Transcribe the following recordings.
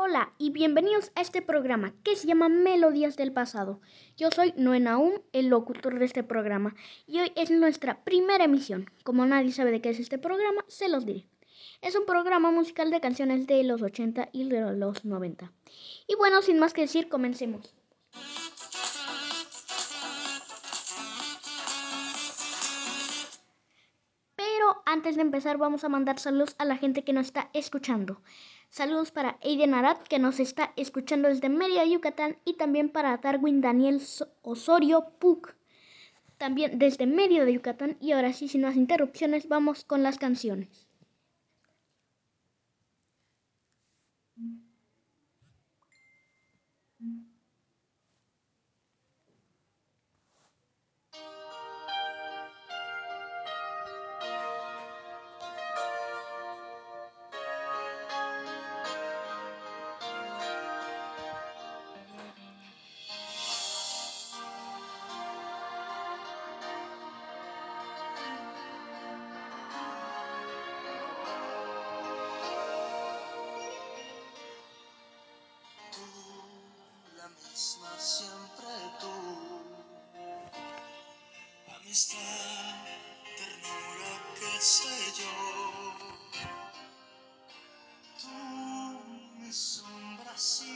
Hola y bienvenidos a este programa que se llama Melodías del Pasado. Yo soy Noé Naum, el locutor de este programa, y hoy es nuestra primera emisión. Como nadie sabe de qué es este programa, se los diré. Es un programa musical de canciones de los 80 y de los 90. Y bueno, sin más que decir, comencemos. Antes de empezar vamos a mandar saludos a la gente que nos está escuchando. Saludos para Aiden Arad, que nos está escuchando desde Mérida, Yucatán, y también para Darwin Daniel Osorio Puc, también desde Mérida de Yucatán. Y ahora sí, sin más interrupciones, vamos con las canciones. see.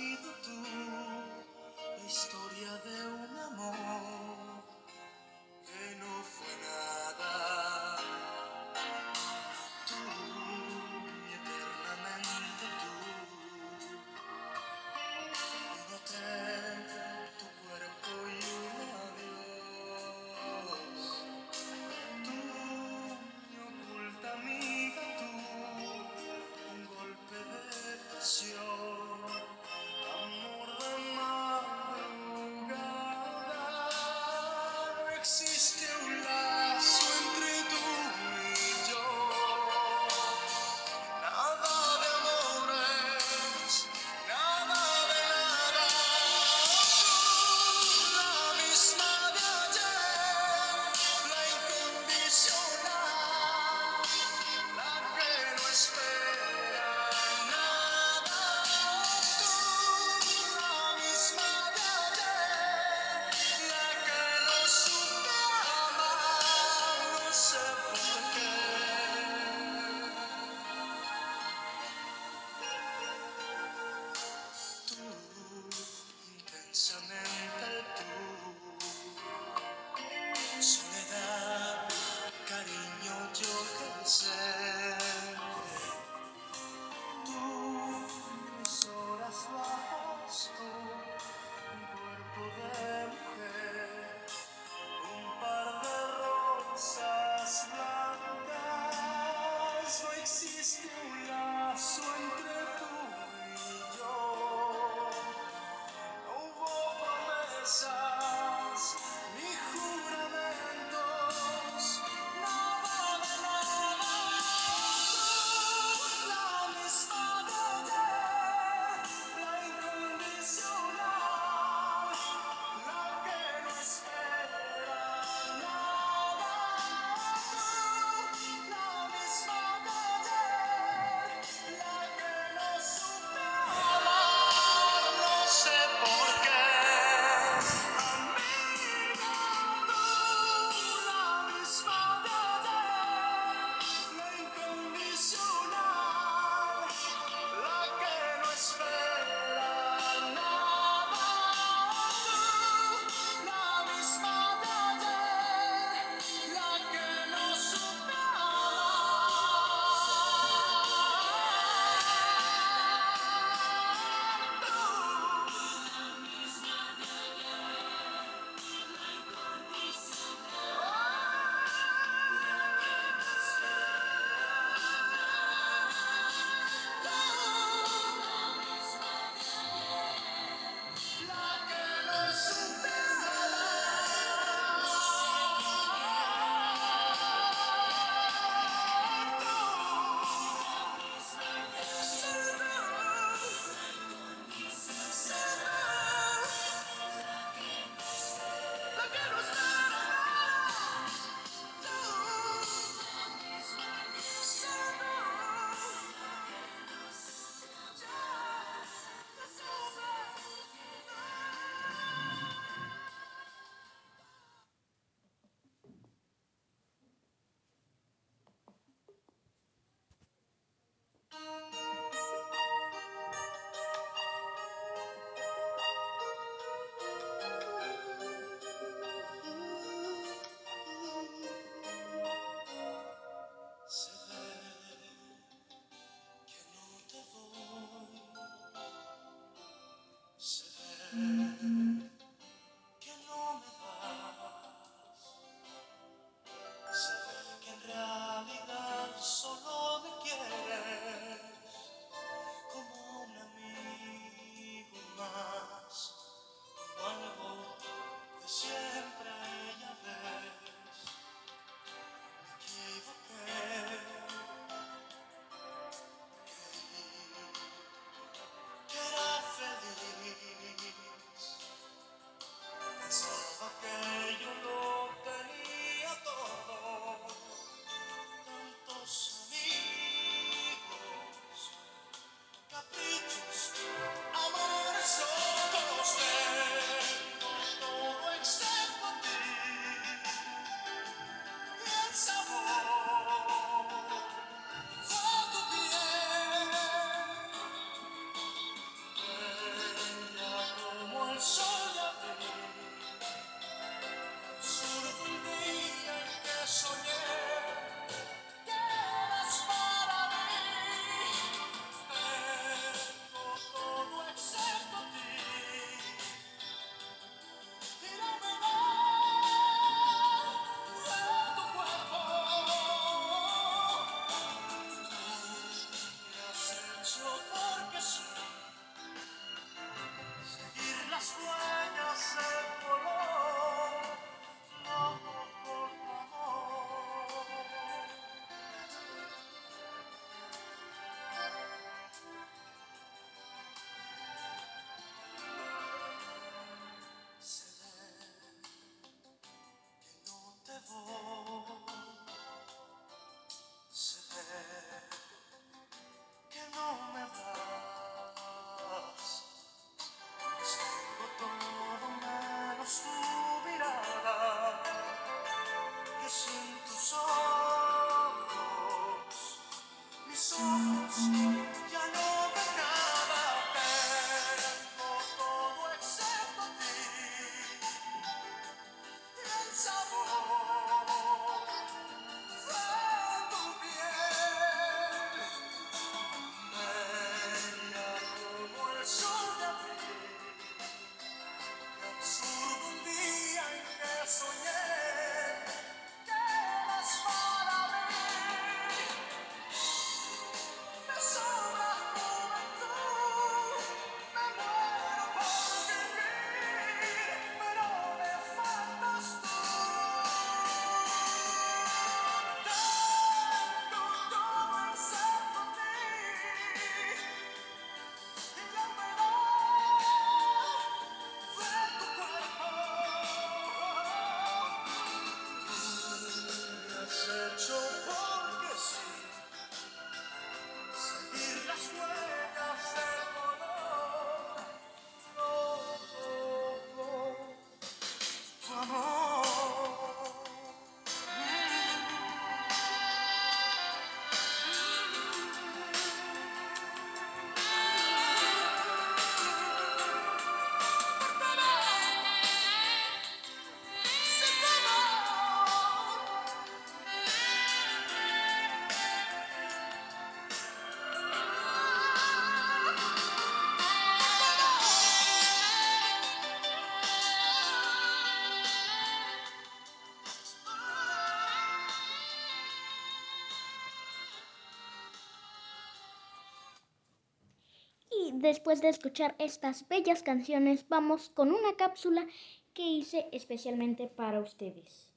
Después de escuchar estas bellas canciones, vamos con una cápsula que hice especialmente para ustedes.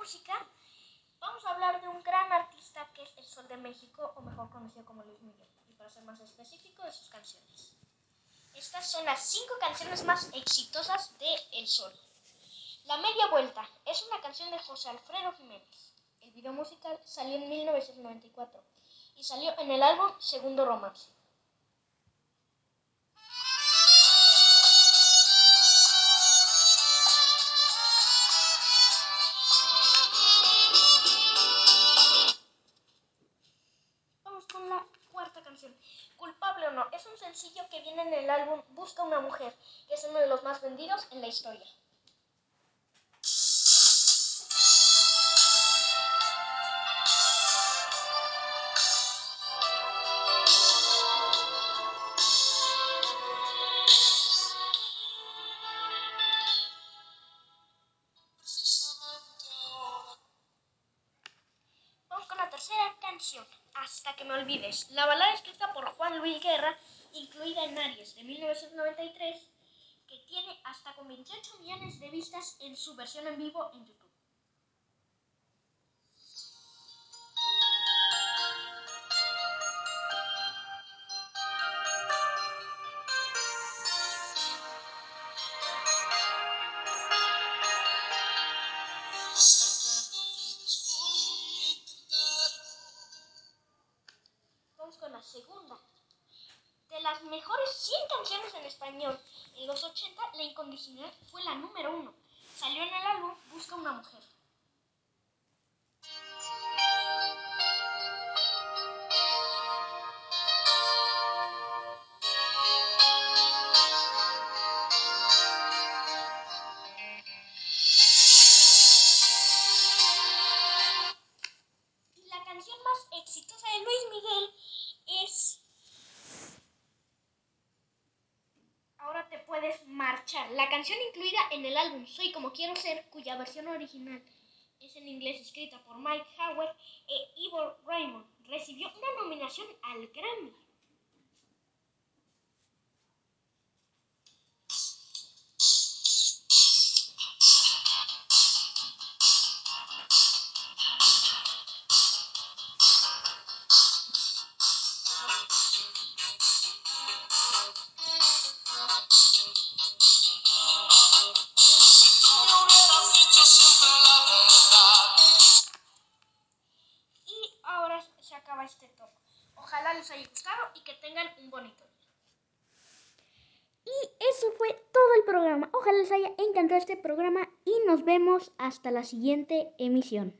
Música, vamos a hablar de un gran artista que es el Sol de México, o mejor conocido como Luis Miguel, y para ser más específico de sus canciones. Estas son las cinco canciones más exitosas de El Sol. La Media Vuelta es una canción de José Alfredo Jiménez. El video musical salió en 1994 y salió en el álbum Segundo Romance. Culpable o no, es un sencillo que viene en el álbum Busca una mujer, que es uno de los más vendidos en la historia. Tercera canción, Hasta que me olvides. La balada escrita por Juan Luis Guerra, incluida en Aries de 1993, que tiene hasta con 28 millones de vistas en su versión en vivo en YouTube. Español en los 80, La Incondicional fue la número uno. Salió en el álbum Busca una mujer. Incluida en el álbum Soy como quiero ser, cuya versión original es en inglés escrita por Mike Howard e Ivor Raymond, recibió una nominación al Grammy. Programa. Ojalá les haya encantado este programa y nos vemos hasta la siguiente emisión.